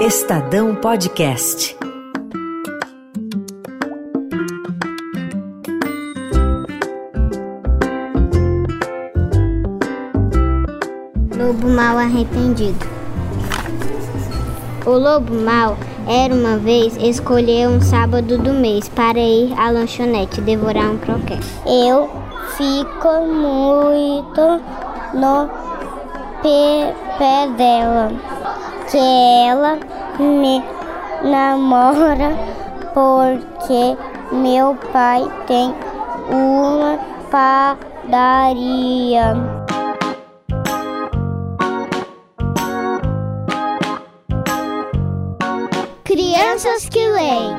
Estadão Podcast. Lobo mal arrependido. O lobo mal era uma vez escolher um sábado do mês para ir à lanchonete devorar um croquete. Eu fico muito no pé, pé dela, que ela me namora porque meu pai tem uma padaria. Crianças que leem.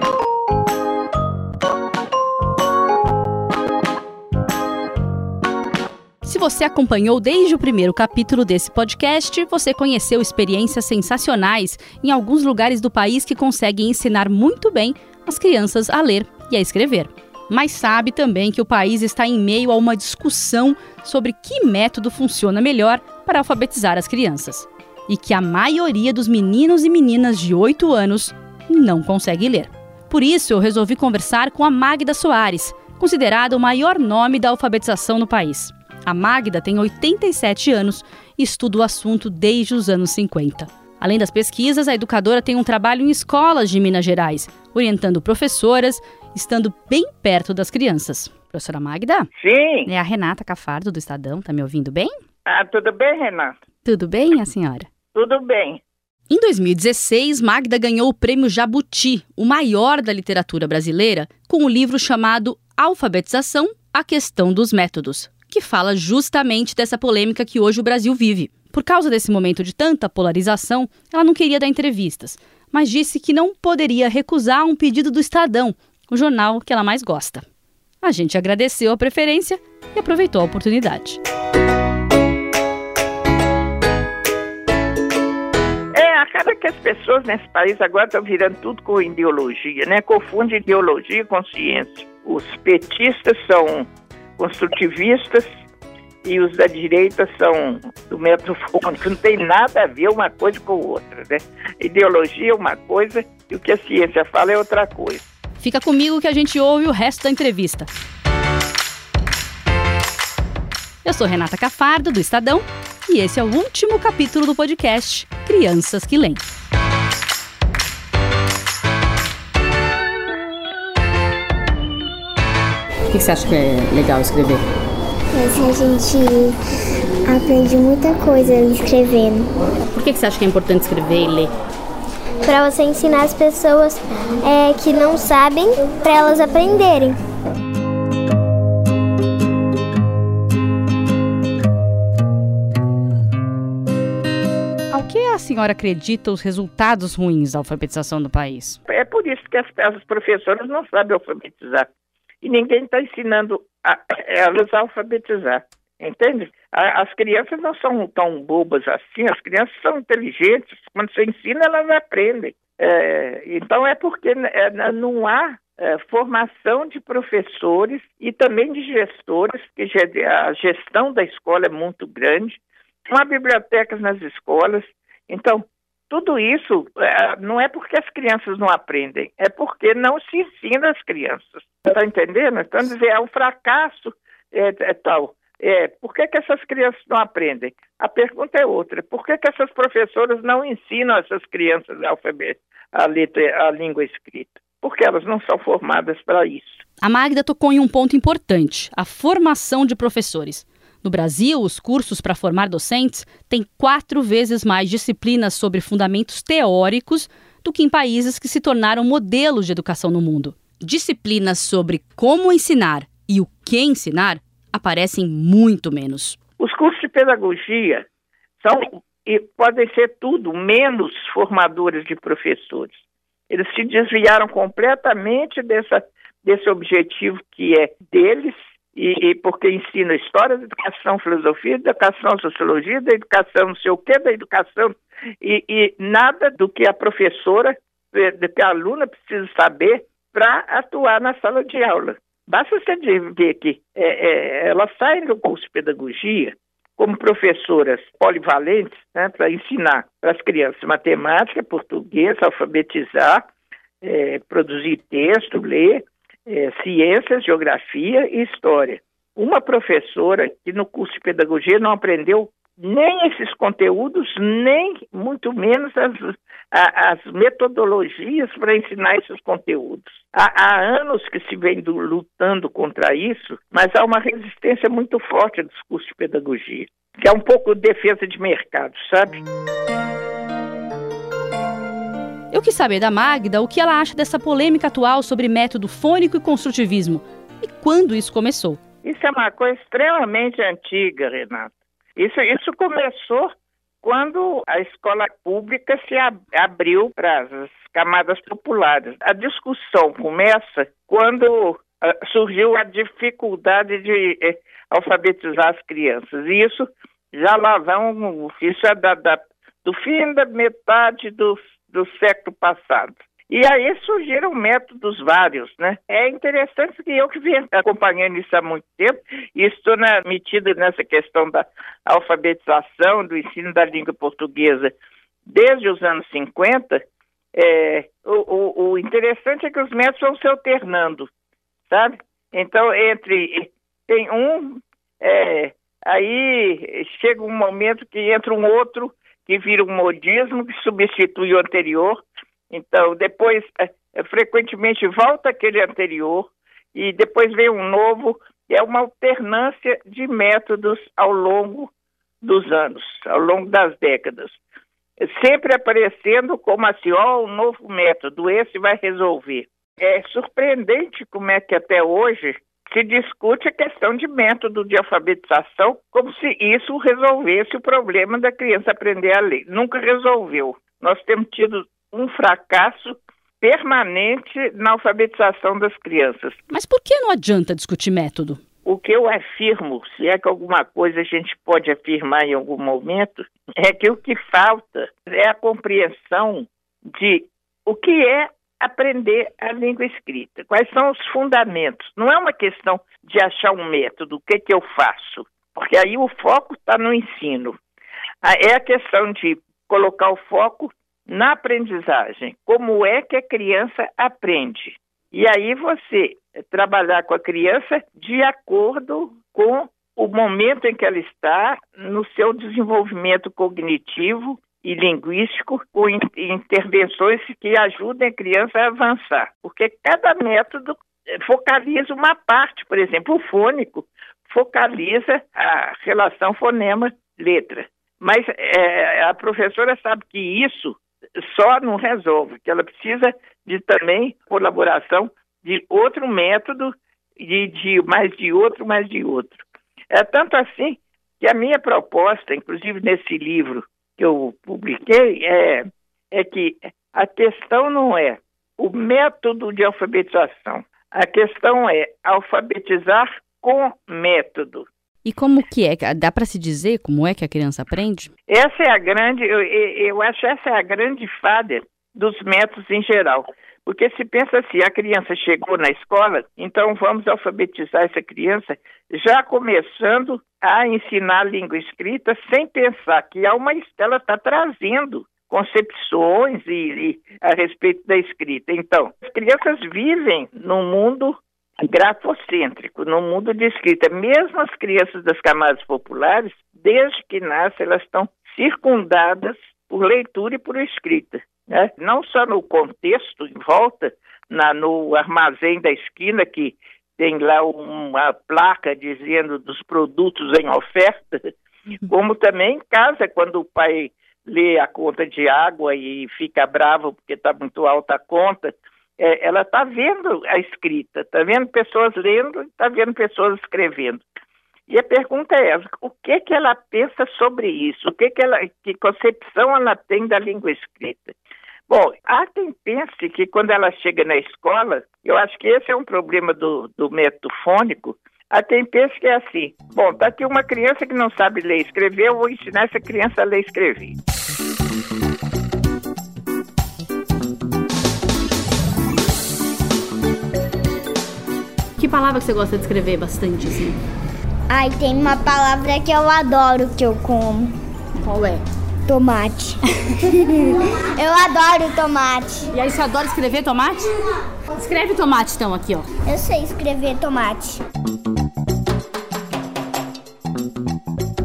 Você acompanhou desde o primeiro capítulo desse podcast, você conheceu experiências sensacionais em alguns lugares do país que conseguem ensinar muito bem as crianças a ler e a escrever. Mas sabe também que o país está em meio a uma discussão sobre que método funciona melhor para alfabetizar as crianças. E que a maioria dos meninos e meninas de 8 anos não consegue ler. Por isso, eu resolvi conversar com a Magda Soares, considerada o maior nome da alfabetização no país. A Magda tem 87 anos e estuda o assunto desde os anos 50. Além das pesquisas, a educadora tem um trabalho em escolas de Minas Gerais, orientando professoras, estando bem perto das crianças. Professora Magda? Sim. É a Renata Cafardo do Estadão, tá me ouvindo bem? Ah, tudo bem, Renata? Tudo bem, a senhora? Tudo bem. Em 2016, Magda ganhou o prêmio Jabuti, o maior da literatura brasileira, com o livro chamado Alfabetização: A Questão dos Métodos, que fala justamente dessa polêmica que hoje o Brasil vive. Por causa desse momento de tanta polarização, ela não queria dar entrevistas, mas disse que não poderia recusar um pedido do Estadão, o jornal que ela mais gosta. A gente agradeceu a preferência e aproveitou a oportunidade. É, acaba que as pessoas nesse país agora estão virando tudo com ideologia, né? Confunde ideologia com ciência. Os petistas são construtivistas e os da direita são do método fônico. Não tem nada a ver uma coisa com outra, né? Ideologia é uma coisa e o que a ciência fala é outra coisa. Fica comigo que a gente ouve o resto da entrevista. Eu sou Renata Cafardo, do Estadão, e esse é o último capítulo do podcast Crianças que Leem. Que você acha que é legal escrever? Mas a gente aprende muita coisa escrevendo. Por que você acha que é importante escrever e ler? Para você ensinar as pessoas é, que não sabem, para elas aprenderem. Ao que a senhora acredita os resultados ruins da alfabetização do país? É por isso que as, as professoras não sabem alfabetizar. E ninguém está ensinando a, elas a alfabetizar. Entende? A, as crianças não são tão bobas assim, as crianças são inteligentes. Quando você ensina, elas aprendem. É, então é porque é, não há é, formação de professores e também de gestores, que a gestão da escola é muito grande. Não há bibliotecas nas escolas. Então, tudo isso é, não é porque as crianças não aprendem, é porque não se ensina as crianças. Está entendendo? Então, dizer, é um fracasso é, é tal. É, por que, que essas crianças não aprendem? A pergunta é outra. Por que, que essas professoras não ensinam essas crianças alfabeto, a, letra, a língua escrita? Porque elas não são formadas para isso. A Magda tocou em um ponto importante: a formação de professores. No Brasil, os cursos para formar docentes têm quatro vezes mais disciplinas sobre fundamentos teóricos do que em países que se tornaram modelos de educação no mundo. Disciplinas sobre como ensinar e o que ensinar aparecem muito menos. Os cursos de pedagogia são e podem ser tudo menos formadores de professores. Eles se desviaram completamente dessa, desse objetivo que é deles e, e, porque ensina história da educação, filosofia da educação, sociologia da educação, não sei o que da educação, e, e nada do que a professora, do que a aluna precisa saber para atuar na sala de aula. Basta você ver que é, é, ela sai do curso de pedagogia como professoras polivalentes né, para ensinar para as crianças matemática, português, alfabetizar, é, produzir texto, ler, é, ciências, geografia e história. Uma professora que no curso de pedagogia não aprendeu nem esses conteúdos, nem muito menos as, a, as metodologias para ensinar esses conteúdos. Há, há, anos que se vem do, lutando contra isso, mas há uma resistência muito forte dos cursos de pedagogia, que é um pouco defesa de mercado, sabe? Eu quis saber da Magda o que ela acha dessa polêmica atual sobre método fônico e construtivismo e quando isso começou. Isso é uma coisa extremamente antiga, Renato. Isso, isso começou quando a escola pública se ab abriu para as camadas populares. A discussão começa quando uh, surgiu a dificuldade de uh, alfabetizar as crianças. E isso já lá vão, isso é da, da, do fim da metade do, do século passado. E aí surgiram métodos vários, né? É interessante que eu que venho acompanhando isso há muito tempo e estou na, metido nessa questão da alfabetização, do ensino da língua portuguesa desde os anos 50, é, o, o, o, interessante é que os métodos vão se alternando, sabe? Então, entre tem um, é, aí chega um momento que entra um outro que vira um modismo que substitui o anterior então, depois, é, é, frequentemente volta aquele anterior e depois vem um novo. É uma alternância de métodos ao longo dos anos, ao longo das décadas. Sempre aparecendo como assim, ó, um novo método, esse vai resolver. É surpreendente como é que até hoje se discute a questão de método de alfabetização como se isso resolvesse o problema da criança aprender a ler. Nunca resolveu. Nós temos tido um fracasso permanente na alfabetização das crianças. Mas por que não adianta discutir método? O que eu afirmo, se é que alguma coisa a gente pode afirmar em algum momento, é que o que falta é a compreensão de o que é aprender a língua escrita, quais são os fundamentos. Não é uma questão de achar um método, o que, que eu faço, porque aí o foco está no ensino. Ah, é a questão de colocar o foco na aprendizagem, como é que a criança aprende. E aí você trabalhar com a criança de acordo com o momento em que ela está no seu desenvolvimento cognitivo e linguístico, com intervenções que ajudem a criança a avançar. Porque cada método focaliza uma parte, por exemplo, o fônico focaliza a relação fonema-letra. Mas é, a professora sabe que isso só não resolve, que ela precisa de também colaboração de outro método, de, de mais de outro, mais de outro. É tanto assim que a minha proposta, inclusive nesse livro que eu publiquei, é, é que a questão não é o método de alfabetização, a questão é alfabetizar com método. E como que é? Dá para se dizer como é que a criança aprende? Essa é a grande, eu, eu acho essa é a grande falha dos métodos em geral. Porque se pensa assim, a criança chegou na escola, então vamos alfabetizar essa criança já começando a ensinar a língua escrita sem pensar que há uma ela está trazendo concepções e, e, a respeito da escrita. Então, as crianças vivem num mundo grafocêntrico no mundo de escrita. Mesmo as crianças das camadas populares, desde que nascem, elas estão circundadas por leitura e por escrita. Né? Não só no contexto, em volta, na, no armazém da esquina, que tem lá uma placa dizendo dos produtos em oferta, uhum. como também em casa, quando o pai lê a conta de água e fica bravo porque está muito alta a conta, é, ela está vendo a escrita, está vendo pessoas lendo, está vendo pessoas escrevendo. E a pergunta é essa, o que que ela pensa sobre isso? O que que ela, que concepção ela tem da língua escrita? Bom, há quem pense que quando ela chega na escola, eu acho que esse é um problema do, do método fônico, há quem pense que é assim, bom, está aqui uma criança que não sabe ler e escrever, eu vou ensinar essa criança a ler e escrever. Que palavra que você gosta de escrever bastante, assim? Ai, tem uma palavra que eu adoro que eu como. Qual é? Tomate. eu adoro tomate. E aí, você adora escrever tomate? Escreve tomate, então, aqui, ó. Eu sei escrever tomate.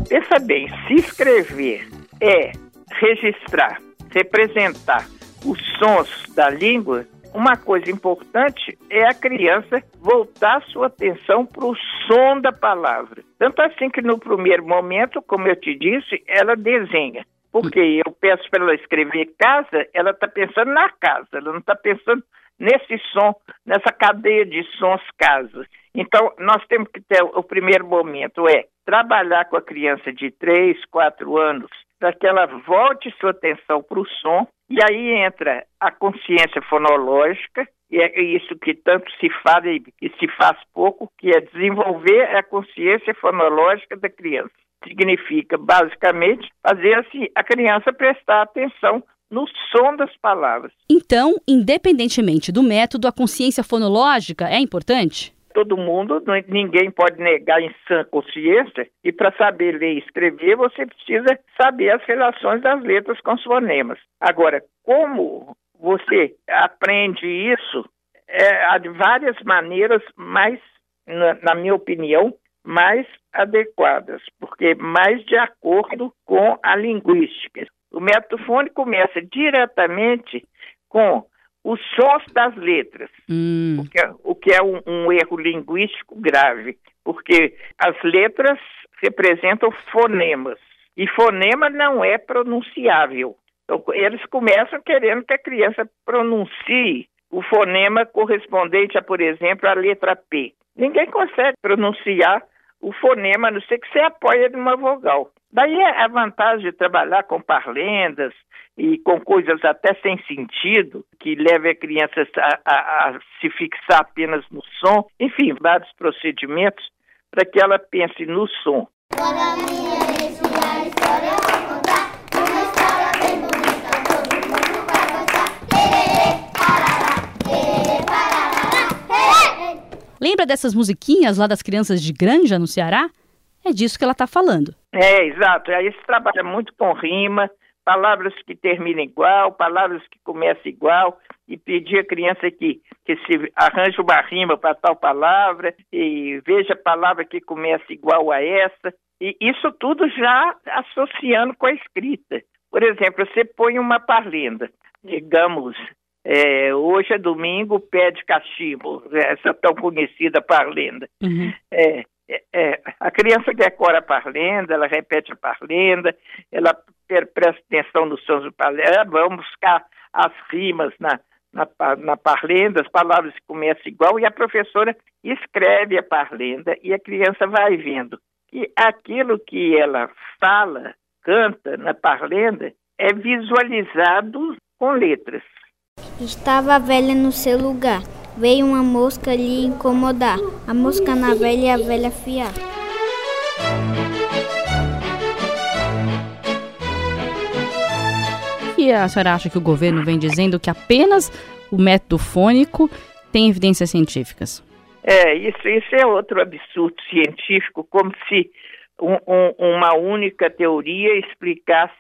Pensa bem, se escrever é registrar, representar os sons da língua, uma coisa importante é a criança voltar sua atenção para o som da palavra. Tanto assim que no primeiro momento, como eu te disse, ela desenha. Porque eu peço para ela escrever casa, ela está pensando na casa, ela não está pensando nesse som, nessa cadeia de sons casa. Então, nós temos que ter o primeiro momento é trabalhar com a criança de 3, 4 anos, para que ela volte sua atenção para o som, e aí entra a consciência fonológica, e é isso que tanto se fala e se faz pouco, que é desenvolver a consciência fonológica da criança. Significa, basicamente, fazer assim, a criança prestar atenção no som das palavras. Então, independentemente do método, a consciência fonológica é importante? todo mundo, ninguém pode negar em sã consciência, e para saber ler e escrever, você precisa saber as relações das letras com os fonemas. Agora, como você aprende isso, é, há de várias maneiras mais, na, na minha opinião, mais adequadas, porque mais de acordo com a linguística. O método fônico começa diretamente com os sons das letras, hum. o que é, o que é um, um, erro linguístico grave, porque as letras representam fonemas, e fonema não é pronunciável. Então, eles começam querendo que a criança pronuncie o fonema correspondente a, por exemplo, a letra P. Ninguém consegue pronunciar o fonema, a não ser que você apoie numa vogal. Daí é a vantagem de trabalhar com parlendas e com coisas até sem sentido, que levem a criança a, a, a se fixar apenas no som. Enfim, vários procedimentos para que ela pense no som. Dessas musiquinhas lá das crianças de Granja, no Ceará? É disso que ela está falando. É, exato. Aí se trabalha muito com rima, palavras que terminam igual, palavras que começam igual, e pedir à criança que, que se arranje uma rima para tal palavra, e veja a palavra que começa igual a essa. E isso tudo já associando com a escrita. Por exemplo, você põe uma parlenda, digamos, é, hoje é domingo, pé de cachimbo, essa tão conhecida parlenda. Uhum. É, é, é, a criança decora a parlenda, ela repete a parlenda, ela presta atenção nos sons do parlenda, vamos buscar as rimas na, na, na parlenda, as palavras começam igual, e a professora escreve a parlenda e a criança vai vendo. E aquilo que ela fala, canta na parlenda, é visualizado com letras. Estava a velha no seu lugar. Veio uma mosca lhe incomodar. A mosca na velha e a velha fiar. E a senhora acha que o governo vem dizendo que apenas o método fônico tem evidências científicas? É, isso, isso é outro absurdo científico, como se um, um, uma única teoria explicasse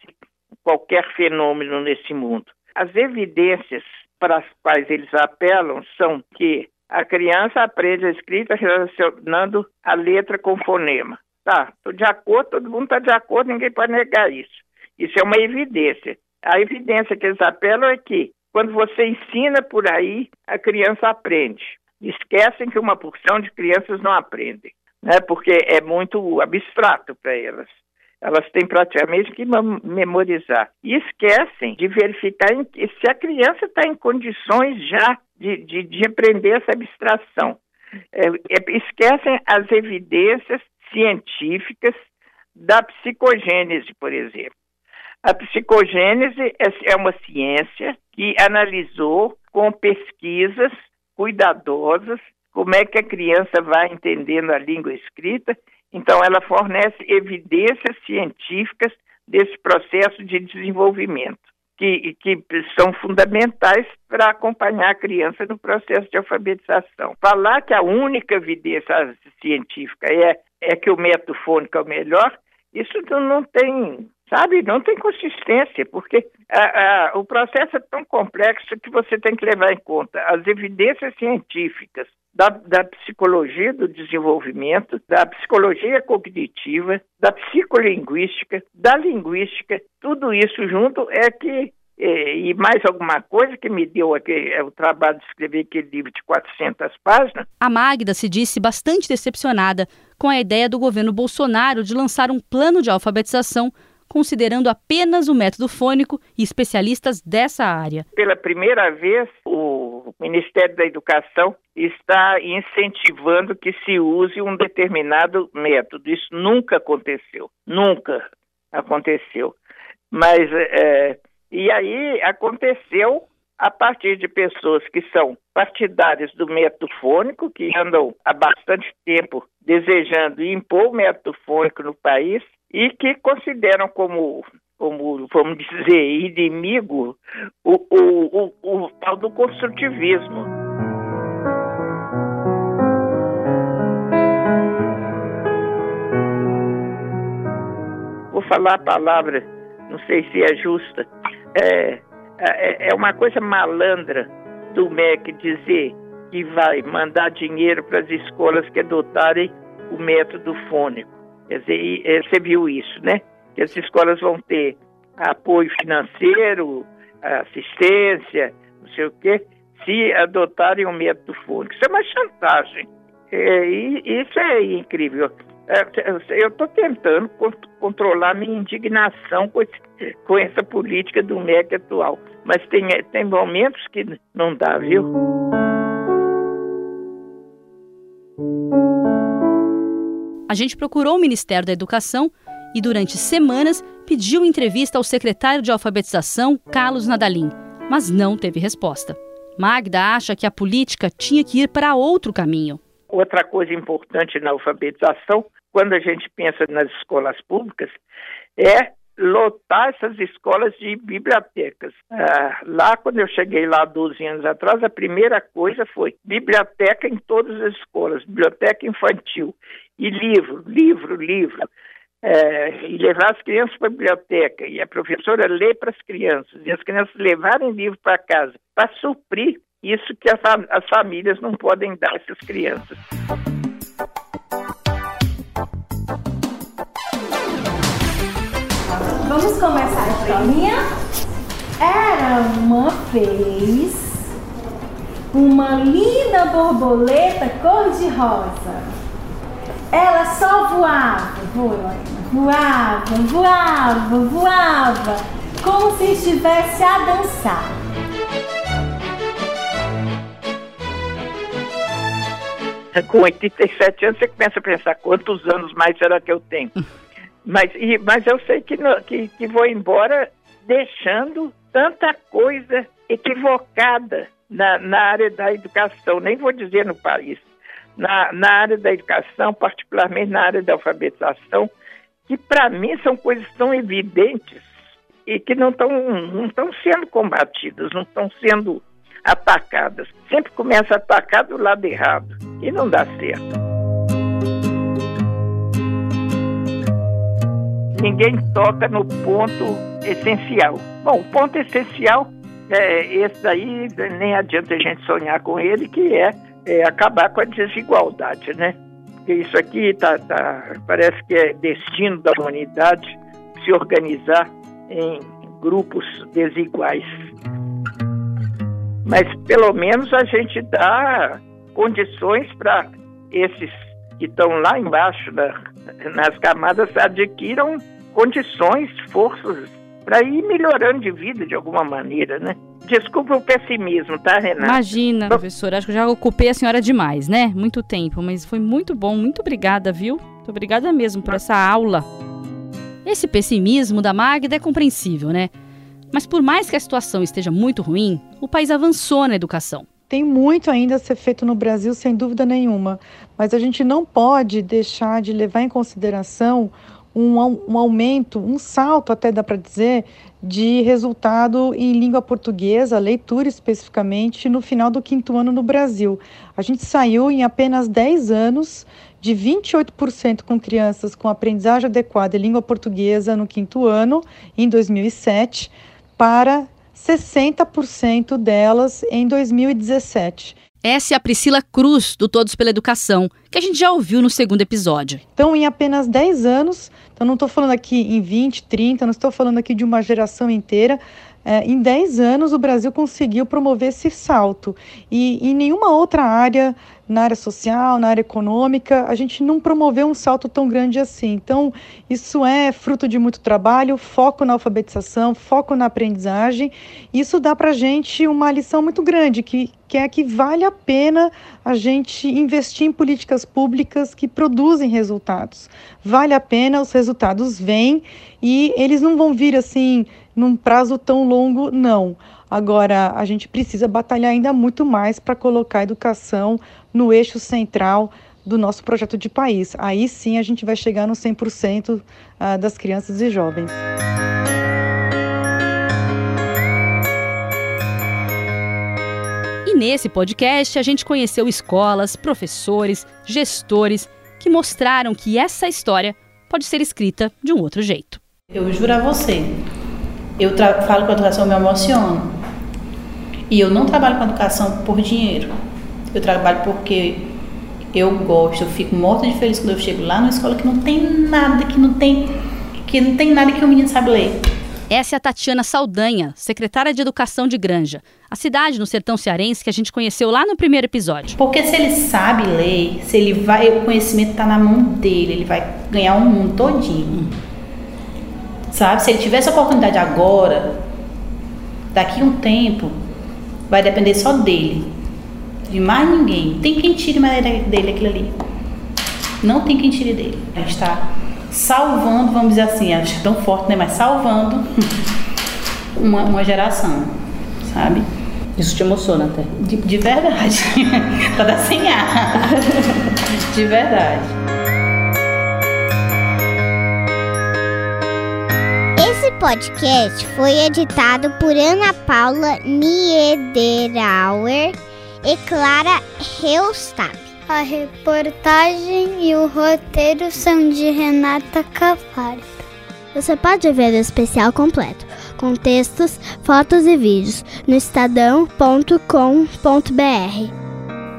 qualquer fenômeno nesse mundo. As evidências para as quais eles apelam são que a criança aprende a escrita relacionando a letra com o fonema. Tá, estou de acordo, todo mundo está de acordo, ninguém pode negar isso. Isso é uma evidência. A evidência que eles apelam é que quando você ensina por aí, a criança aprende. Esquecem que uma porção de crianças não aprendem, né? porque é muito abstrato para elas elas têm praticamente que memorizar. E esquecem de verificar se a criança está em condições já de, de, de aprender essa abstração. É, é, esquecem as evidências científicas da psicogênese, por exemplo. A psicogênese é, é uma ciência que analisou com pesquisas cuidadosas como é que a criança vai entendendo a língua escrita então, ela fornece evidências científicas desse processo de desenvolvimento, que, que são fundamentais para acompanhar a criança no processo de alfabetização. Falar que a única evidência científica é, é que o método fônico é o melhor, isso não tem, sabe, não tem consistência, porque a, a, o processo é tão complexo que você tem que levar em conta as evidências científicas da, da, psicologia do desenvolvimento, da psicologia cognitiva, da psicolinguística, da linguística, tudo isso junto é que e, mais alguma coisa que me deu aqui, é o trabalho de escrever aquele livro de 400 páginas. A Magda se disse bastante decepcionada com a ideia do governo Bolsonaro de lançar um plano de alfabetização considerando apenas o método fônico e especialistas dessa área. Pela primeira vez, o Ministério da Educação está incentivando que se use um determinado método. Isso nunca aconteceu, nunca aconteceu. Mas é, e aí aconteceu a partir de pessoas que são partidárias do método fônico, que andam há bastante tempo desejando impor o método fônico no país e que consideram como, como vamos dizer, inimigo o, o, o, o tal do construtivismo. Vou falar a palavra, não sei se é justa, é, é, é uma coisa malandra do MEC dizer que vai mandar dinheiro para as escolas que adotarem o método fônico. Quer dizer, é, você viu isso, né? Que as escolas vão ter apoio financeiro, assistência, não sei o quê, se adotarem o método fônico. Isso é uma chantagem. É, isso é incrível. É, eu estou tentando controlar minha indignação com, esse, com, essa política do MEC atual, mas tem, tem momentos que não dá, viu? A gente procurou o Ministério da Educação e, durante semanas, pediu entrevista ao secretário de Alfabetização, Carlos Nadalim, mas não teve resposta. Magda acha que a política tinha que ir para outro caminho. Outra coisa importante na alfabetização, quando a gente pensa nas escolas públicas, é lotar essas escolas de bibliotecas. Ah, lá, quando eu cheguei lá 12 anos atrás, a primeira coisa foi biblioteca em todas as escolas, biblioteca infantil. E livro, livro, livro. É, e levar as crianças para a biblioteca e a professora ler para as crianças e as crianças levarem livro para casa para suprir isso que as, as famílias não podem dar a essas crianças. Vamos começar a historinha? Era uma vez uma linda borboleta cor-de-rosa. Ela só voava, voava, voava, voava, como se estivesse a dançar. com 87 anos, você começa a pensar quantos anos mais será que eu tenho. Mas, e, mas eu sei que, no, que, que vou embora deixando tanta coisa equivocada na, na área da educação, nem vou dizer no país, na, na área da educação, particularmente na área da alfabetização, que para mim são coisas tão evidentes e que não estão não sendo combatidas, não estão sendo atacadas. Sempre começa a atacar do lado errado e não dá certo. Ninguém toca no ponto essencial. Bom, o ponto essencial é esse daí, nem adianta a gente sonhar com ele, que é, é acabar com a desigualdade, né? Porque isso aqui tá, tá, parece que é destino da humanidade se organizar em grupos desiguais mas pelo menos a gente dá condições para esses que estão lá embaixo na, nas camadas adquiram condições, forças para ir melhorando de vida de alguma maneira, né? Desculpa o pessimismo, tá, Renata? Imagina, professora. Acho que eu já ocupei a senhora demais, né? Muito tempo, mas foi muito bom. Muito obrigada, viu? Muito obrigada mesmo por essa aula. Esse pessimismo da Magda é compreensível, né? Mas por mais que a situação esteja muito ruim, o país avançou na educação. Tem muito ainda a ser feito no Brasil, sem dúvida nenhuma, mas a gente não pode deixar de levar em consideração um, um aumento, um salto, até dá para dizer, de resultado em língua portuguesa, leitura especificamente, no final do quinto ano no Brasil. A gente saiu em apenas 10 anos de 28% com crianças com aprendizagem adequada em língua portuguesa no quinto ano, em 2007, para 60% delas em 2017. Essa é a Priscila Cruz, do Todos pela Educação, que a gente já ouviu no segundo episódio. Então, em apenas 10 anos, então não estou falando aqui em 20, 30, não estou falando aqui de uma geração inteira, é, em 10 anos o Brasil conseguiu promover esse salto. E em nenhuma outra área na área social, na área econômica, a gente não promoveu um salto tão grande assim. Então, isso é fruto de muito trabalho, foco na alfabetização, foco na aprendizagem. Isso dá para a gente uma lição muito grande, que, que é que vale a pena a gente investir em políticas públicas que produzem resultados. Vale a pena, os resultados vêm e eles não vão vir assim num prazo tão longo, não. Agora, a gente precisa batalhar ainda muito mais para colocar a educação no eixo central do nosso projeto de país. Aí sim a gente vai chegar no 100% ah, das crianças e jovens. E nesse podcast a gente conheceu escolas, professores, gestores que mostraram que essa história pode ser escrita de um outro jeito. Eu juro a você, eu falo com a educação, eu me emociono. E eu não trabalho com educação por dinheiro. Eu trabalho porque eu gosto, eu fico morta de feliz quando eu chego lá na escola que não tem nada, que não tem, que não tem nada que o menino sabe ler. Essa é a Tatiana Saldanha, secretária de Educação de Granja, a cidade no sertão cearense que a gente conheceu lá no primeiro episódio. Porque se ele sabe ler, se ele vai, o conhecimento está na mão dele, ele vai ganhar o um mundo todinho. Sabe? Se ele tiver essa oportunidade agora, daqui a um tempo, vai depender só dele. De mais ninguém. Tem quem tire mais dele aquilo ali. Não tem quem tire dele. A gente está salvando, vamos dizer assim, acho que é tão forte, né? Mas salvando uma, uma geração, sabe? Isso te emociona até. De, de verdade. pra dar sem ar. de verdade. Podcast foi editado por Ana Paula Niederauer e Clara Reustab. A reportagem e o roteiro são de Renata Cafarta. Você pode ver o especial completo, com textos, fotos e vídeos, no estadão.com.br.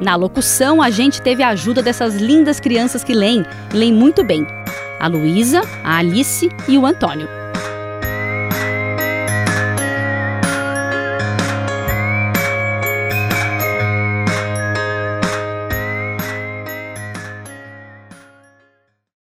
Na locução, a gente teve a ajuda dessas lindas crianças que leem, leem muito bem. A Luísa, a Alice e o Antônio.